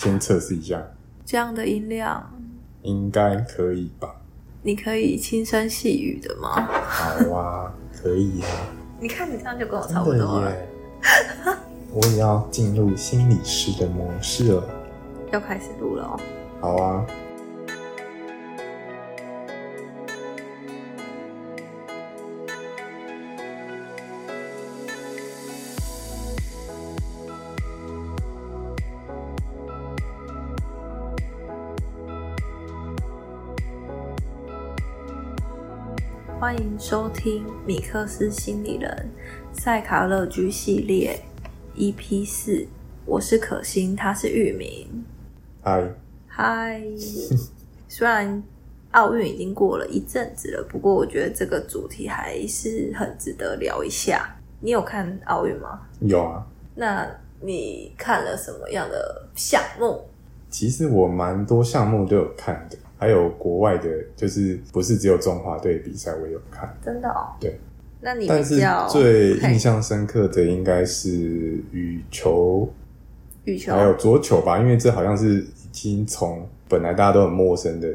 先测试一下，这样的音量，应该可以吧？你可以轻声细语的吗？好啊，可以啊，你看你这样就跟我差不多了。我也要进入心理师的模式了。要开始录了哦。好啊，欢迎收听米克斯心理人赛卡乐居系列 EP 四，我是可心，他是玉明。嗨，嗨，虽然奥运已经过了一阵子了，不过我觉得这个主题还是很值得聊一下。你有看奥运吗？有啊。那你看了什么样的项目？其实我蛮多项目都有看的，还有国外的，就是不是只有中华队比赛我有看。真的哦。对。那你但是最印象深刻的应该是羽球，羽球还有桌球吧，因为这好像是已经从本来大家都很陌生的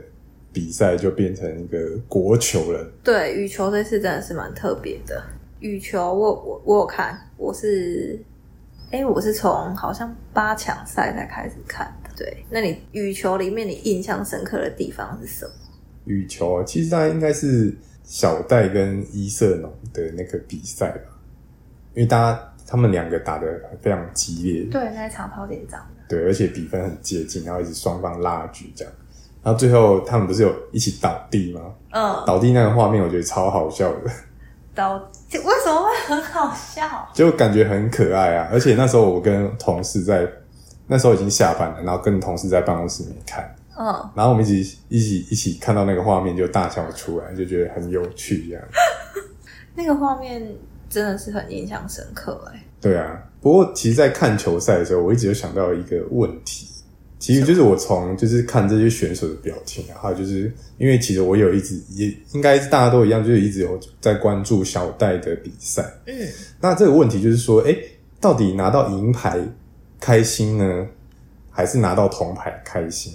比赛，就变成一个国球了。对羽球这次真的是蛮特别的。羽球我我我有看，我是哎、我是从好像八强赛才开始看的。对，那你羽球里面你印象深刻的地方是什么？羽球其实它应该是小戴跟伊瑟农的那个比赛吧，因为大家他们两个打的非常激烈，对，那一场超紧张的。对，而且比分很接近，然后一直双方拉锯这样，然后最后他们不是有一起倒地吗？嗯，倒地那个画面我觉得超好笑的，倒为什么会很好笑？就感觉很可爱啊！而且那时候我跟同事在，那时候已经下班了，然后跟同事在办公室里面看，嗯，然后我们一起一起一起看到那个画面就大笑出来，就觉得很有趣这样。那个画面真的是很印象深刻哎。对啊，不过其实，在看球赛的时候，我一直有想到一个问题，其实就是我从就是看这些选手的表情啊，还有就是因为其实我有一直也应该是大家都一样，就是一直有在关注小戴的比赛。嗯，那这个问题就是说，哎，到底拿到银牌开心呢，还是拿到铜牌开心？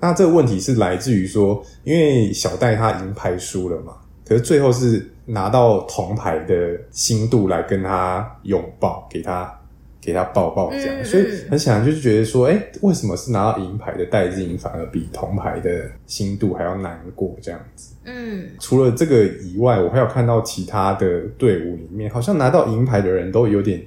那这个问题是来自于说，因为小戴他银牌输了嘛，可是最后是拿到铜牌的心度来跟他拥抱，给他给他抱抱这样，嗯所以嗯很显然就是觉得说，哎，为什么是拿到银牌的戴志颖反而比铜牌的心度还要难过这样子？嗯，除了这个以外，我还有看到其他的队伍里面，好像拿到银牌的人都有点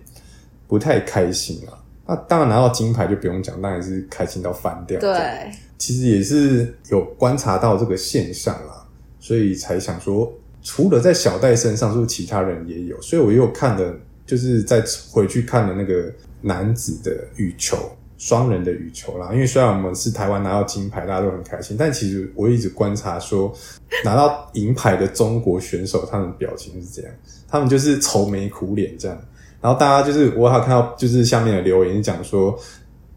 不太开心啊。那当然拿到金牌就不用讲，当然是开心到翻掉。对，其实也是有观察到这个现象啦，所以才想说，除了在小戴身上，是不是其他人也有？所以我又看了，就是再回去看了那个男子的羽球。双人的羽球啦，因为虽然我们是台湾拿到金牌，大家都很开心，但其实我一直观察说，拿到银牌的中国选手，他们表情是这样，他们就是愁眉苦脸这样，然后大家就是我还有看到就是下面的留言讲说，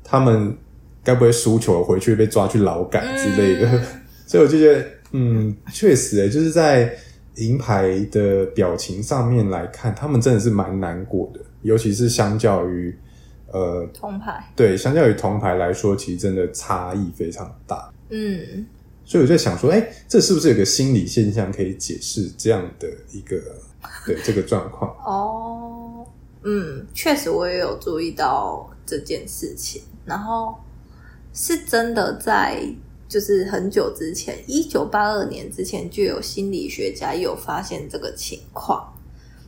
他们该不会输球回去被抓去劳改之类的，嗯。所以我就觉得，嗯，确实诶，就是在银牌的表情上面来看，他们真的是蛮难过的，尤其是相较于呃，铜牌，对，相较于铜牌来说，其实真的差异非常大。嗯，所以我在想说，哎、这是不是有个心理现象可以解释这样的一个对这个状况？哦，嗯，确实我也有注意到这件事情，然后是真的在就是很久之前，一九八二年之前就有心理学家有发现这个情况。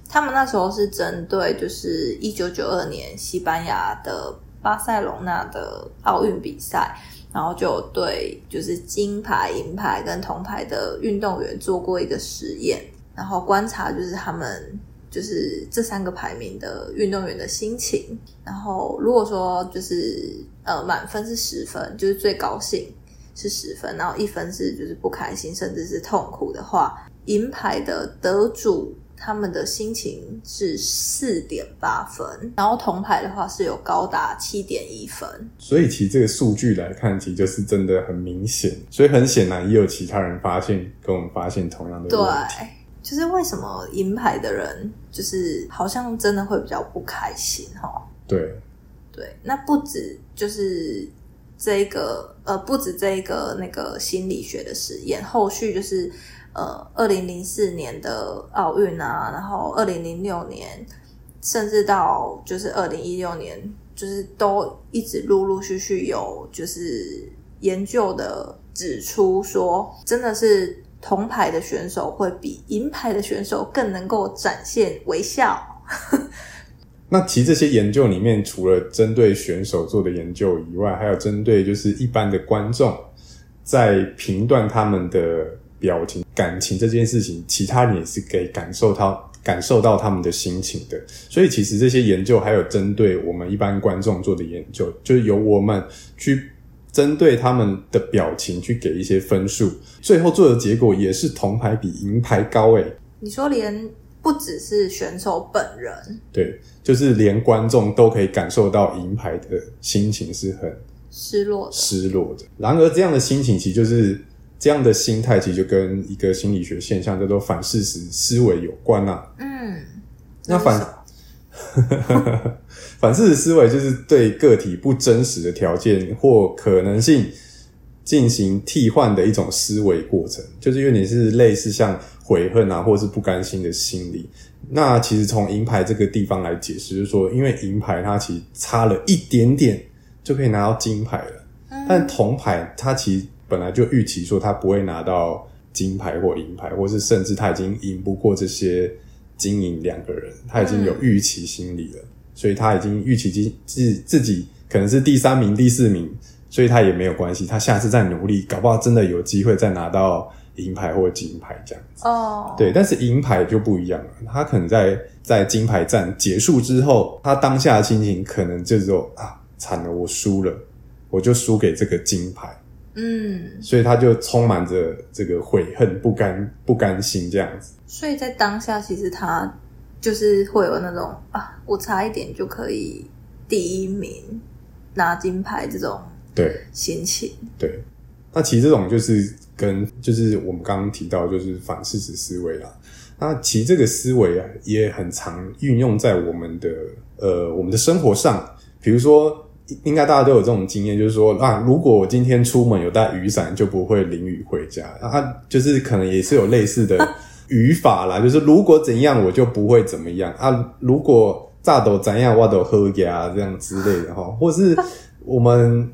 他们那时候是针对就是一九九二年西班牙的巴塞隆纳的奥运比赛，然后就有对就是金牌、银牌跟铜牌的运动员做过一个实验，然后观察就是他们就是这三个排名的运动员的心情。然后如果说就是呃满分是十分，就是最高兴是十分，然后一分是就是不开心甚至是痛苦的话，银牌的得主。他们的心情是四点八分，然后铜牌的话是有高达七点一分。所以其实这个数据来看，其实就是真的很明显。所以很显然，也有其他人发现跟我们发现同样的对问题。，就是为什么银牌的人就是好像真的会比较不开心哈？对，对，那不止就是这个呃，不止这一个那个心理学的实验，后续就是呃，二零零四年的奥运啊，然后二零零六年，甚至到就是二零一六年，就是都一直陆陆续续有就是研究的指出说，真的是铜牌的选手会比银牌的选手更能够展现微笑。那其实这些研究里面，除了针对选手做的研究以外，还有针对就是一般的观众，在评断他们的表情、感情这件事情，其他人也是可以感受到感受到他们的心情的。所以其实这些研究还有针对我们一般观众做的研究，就是由我们去针对他们的表情去给一些分数，最后做的结果也是铜牌比银牌高诶。你说连。不只是选手本人，对，就是连观众都可以感受到银牌的心情是很失落的、失落的。然而，这样的心情其实就是这样的心态，其实就跟一个心理学现象叫做反事实思维有关啊。嗯，那反 反事实思维就是对个体不真实的条件或可能性进行替换的一种思维过程，就是因为你是类似像。悔恨啊，或者是不甘心的心理。那其实从银牌这个地方来解释，就是说，因为银牌它其实差了一点点就可以拿到金牌了，但铜牌它其实本来就预期说它不会拿到金牌或银牌，或是甚至他已经赢不过这些金银两个人，他已经有预期心理了，所以他已经预期自自自己可能是第三名、第四名，所以他也没有关系，他下次再努力，搞不好真的有机会再拿到。银牌或金牌这样子哦，对，但是银牌就不一样了。他可能在在金牌战结束之后，他当下的心情可能就是说啊，惨了，我输了，我就输给这个金牌。嗯，所以他就充满着这个悔恨、不甘、不甘心这样子。所以在当下，其实他就是会有那种啊，我差一点就可以第一名拿金牌这种对心情。对，那其实这种就是。跟就是我们刚刚提到，就是反事实思维啦。那其实这个思维啊，也很常运用在我们的呃我们的生活上。比如说，应该大家都有这种经验，就是说啊，如果我今天出门有带雨伞，就不会淋雨回家。啊，就是可能也是有类似的语法啦，就是如果怎样，我就不会怎么样啊。如果炸都怎样，我都喝呀，这样之类的哈，或是我们。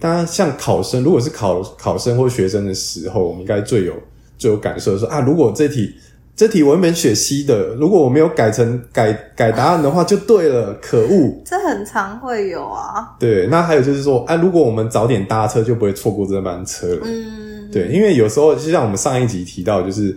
当然，像考生，如果是考考生或学生的时候，我们应该最有最有感受说啊，如果这题这题我原本选 C 的，如果我没有改成改改答案的话，就对了，可恶！这很常会有啊。对，那还有就是说，啊，如果我们早点搭车，就不会错过这班车了。嗯，对，因为有时候就像我们上一集提到，就是。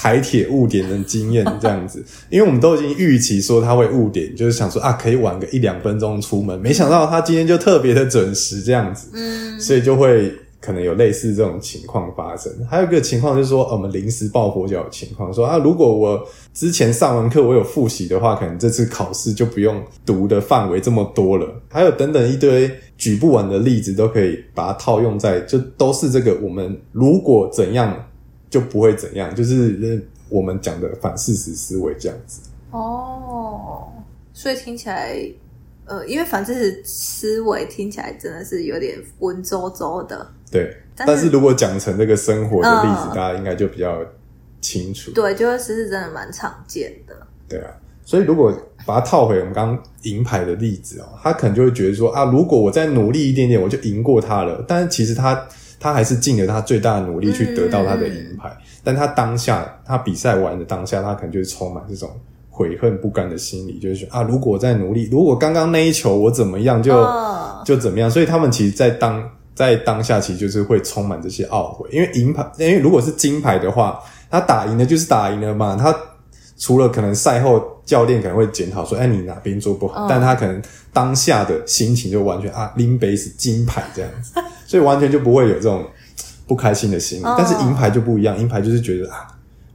台铁误点的经验这样子，因为我们都已经预期说他会误点，就是想说啊，可以晚个一两分钟出门，没想到他今天就特别的准时这样子，嗯，所以就会可能有类似这种情况发生。还有一个情况就是说，我们临时抱佛脚的情况，说啊，如果我之前上完课我有复习的话，可能这次考试就不用读的范围这么多了。还有等等一堆举不完的例子，都可以把它套用在，就都是这个我们如果怎样。就不会怎样，就是我们讲的反事实思维这样子。哦，所以听起来，呃，因为反事实思维听起来真的是有点文绉绉的。对，但是如果讲成这个生活的例子，大家应该就比较清楚。对，就是是真的蛮常见的。对啊，所以如果把它套回我们刚刚银牌的例子哦，他可能就会觉得说啊，如果我再努力一点点，我就赢过他了。但是其实他。他还是尽了他最大的努力去得到他的银牌，但他当下他比赛完的当下，他可能就是充满这种悔恨不甘的心理，就是说啊，如果再努力，如果刚刚那一球我怎么样就就怎么样，所以他们其实，在当在当下，其实就是会充满这些懊悔，因为银牌，因为如果是金牌的话，他打赢了就是打赢了嘛，他除了可能赛后教练可能会检讨说，哎，你哪边做不好，但他可能当下的心情就完全啊，拎杯是金牌这样子。所以完全就不会有这种不开心的心理，但是银牌就不一样，银牌就是觉得啊，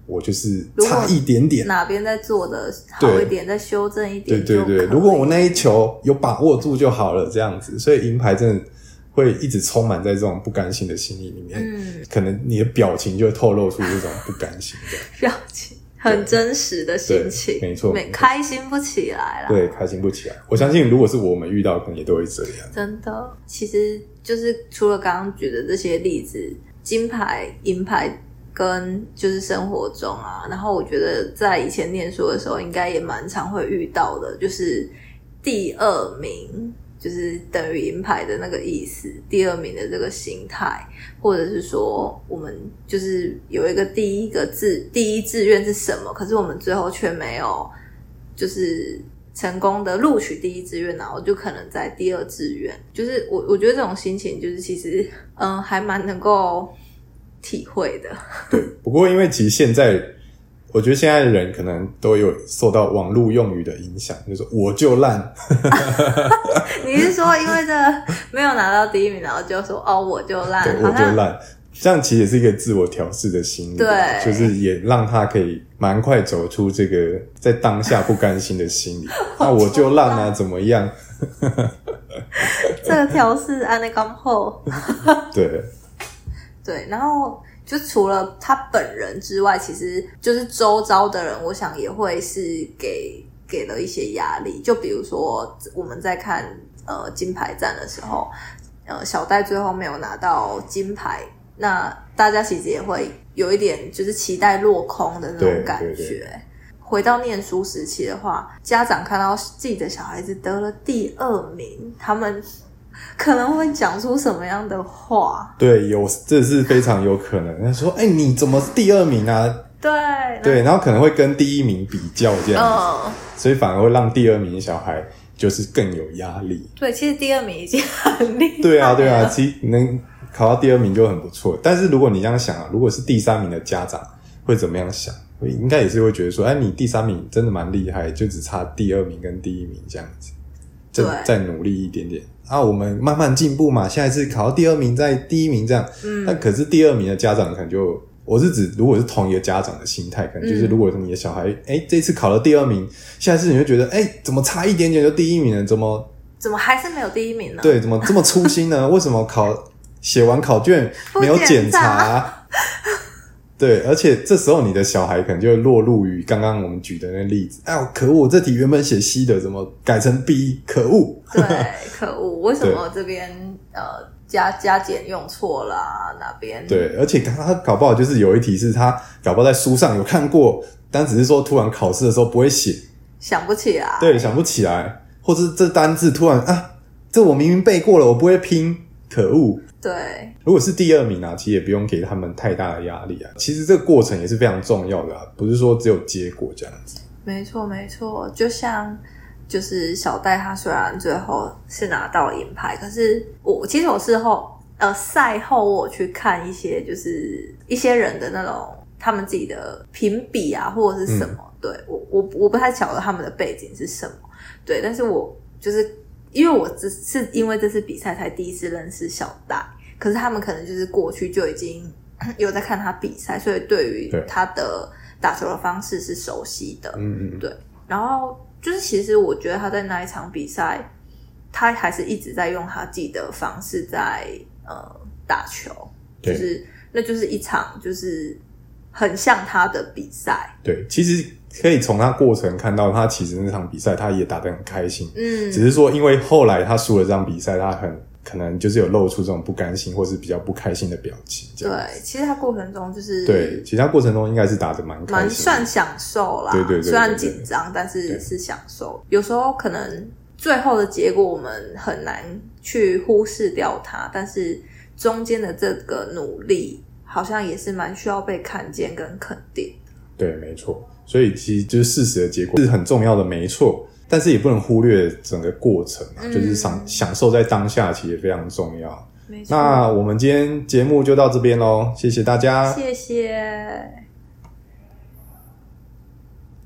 我就是差一点点，哪边在做的好一点，再修正一点。对对对，如果我那一球有把握住就好了，这样子。所以银牌真的会一直充满在这种不甘心的心理里面，嗯，可能你的表情就会透露出这种不甘心的 表情。很真实的心情，对没错没开心不起来啦。对，开心不起来。我相信，如果是我们遇到，可能也都会这样。真的，其实就是除了刚刚举的这些例子，金牌、银牌跟就是生活中啊，然后我觉得在以前念书的时候，应该也蛮常会遇到的，就是第二名就是等于银牌的那个意思，第二名的这个心态，或者是说我们就是有一个第一个志第一志愿是什么，可是我们最后却没有就是成功的录取第一志愿，然后就可能在第二志愿，就是我我觉得这种心情就是其实嗯还蛮能够体会的，对，不过因为其实现在，我觉得现在的人可能都有受到网络用语的影响，就是我就烂，你是说因为这没有拿到第一名，然后就说哦我就烂，对，我就烂。这样其实也是一个自我调试的心理，对就是也让他可以蛮快走出这个在当下不甘心的心理。那 我就烂啊，怎么样？这个调试安内刚后。对，对，然后就除了他本人之外，其实就是周遭的人，我想也会是给给了一些压力。就比如说我们在看呃金牌战的时候，呃小戴最后没有拿到金牌，那大家其实也会有一点就是期待落空的那种感觉。对对回到念书时期的话，家长看到自己的小孩子得了第二名，他们 可能会讲出什么样的话？对，有这是非常有可能。他说：“哎、你怎么是第二名啊？”对对，然后可能会跟第一名比较这样子，嗯，所以反而会让第二名的小孩就是更有压力。对，其实第二名已经很厉害了。对啊，对啊，其实能考到第二名就很不错。但是如果你这样想啊，如果是第三名的家长会怎么样想？应该也是会觉得说，哎，你第三名真的蛮厉害，就只差第二名跟第一名这样子，再再努力一点点啊，我们慢慢进步嘛。下一次考到第二名，再第一名这样。嗯但可是第二名的家长可能就，我是指如果是同一个家长的心态，可能就是嗯如果你的小孩，哎、这次考了第二名，下一次你就觉得，哎、怎么差一点点就第一名了？怎么怎么还是没有第一名呢？对，怎么这么粗心呢？为什么考写完考卷没有检查？对，而且这时候你的小孩可能就会落入于刚刚我们举的那个例子。哎呦，可恶！这题原本写 C 的，怎么改成 B？可恶！对，可恶，为什么这边呃加加减用错啦、哪边？对，而且他搞不好就是有一题是他搞不好在书上有看过，但只是说突然考试的时候不会写，想不起来。对，想不起来，或是这单字突然啊，这我明明背过了，我不会拼，可恶！对如果是第二名啊，其实也不用给他们太大的压力啊。其实这个过程也是非常重要的啊，不是说只有结果这样子。没错没错，就像就是小戴他虽然最后是拿到银牌，可是我其实我事后呃赛后我去看一些就是一些人的那种他们自己的评比啊或者是什么，对我我我不太晓得他们的背景是什么，对，但是我就是因为我只是因为这次比赛才第一次认识小戴，可是他们可能就是过去就已经 有在看他比赛，所以对于他的打球的方式是熟悉的，嗯嗯，对，然后就是其实我觉得他在那一场比赛，他还是一直在用他自己的方式在呃打球，就是那就是一场就是很像他的比赛，对，其实可以从他过程看到，他其实那场比赛他也打得很开心，嗯，只是说因为后来他输了这场比赛，他很可能就是有露出这种不甘心或是比较不开心的表情，对，其实他过程中就是对，其实他过程中应该是打得蛮开蛮心，算享受啦，对对对对虽然紧张，但是是享受。有时候可能最后的结果我们很难去忽视掉它，但是中间的这个努力，好像也是蛮需要被看见跟肯定。对，没错。所以其实就是事实的结果是很重要的，没错。但是也不能忽略整个过程啊，嗯就是享享受在当下，其实也非常重要。那我们今天节目就到这边喽，谢谢大家，谢谢。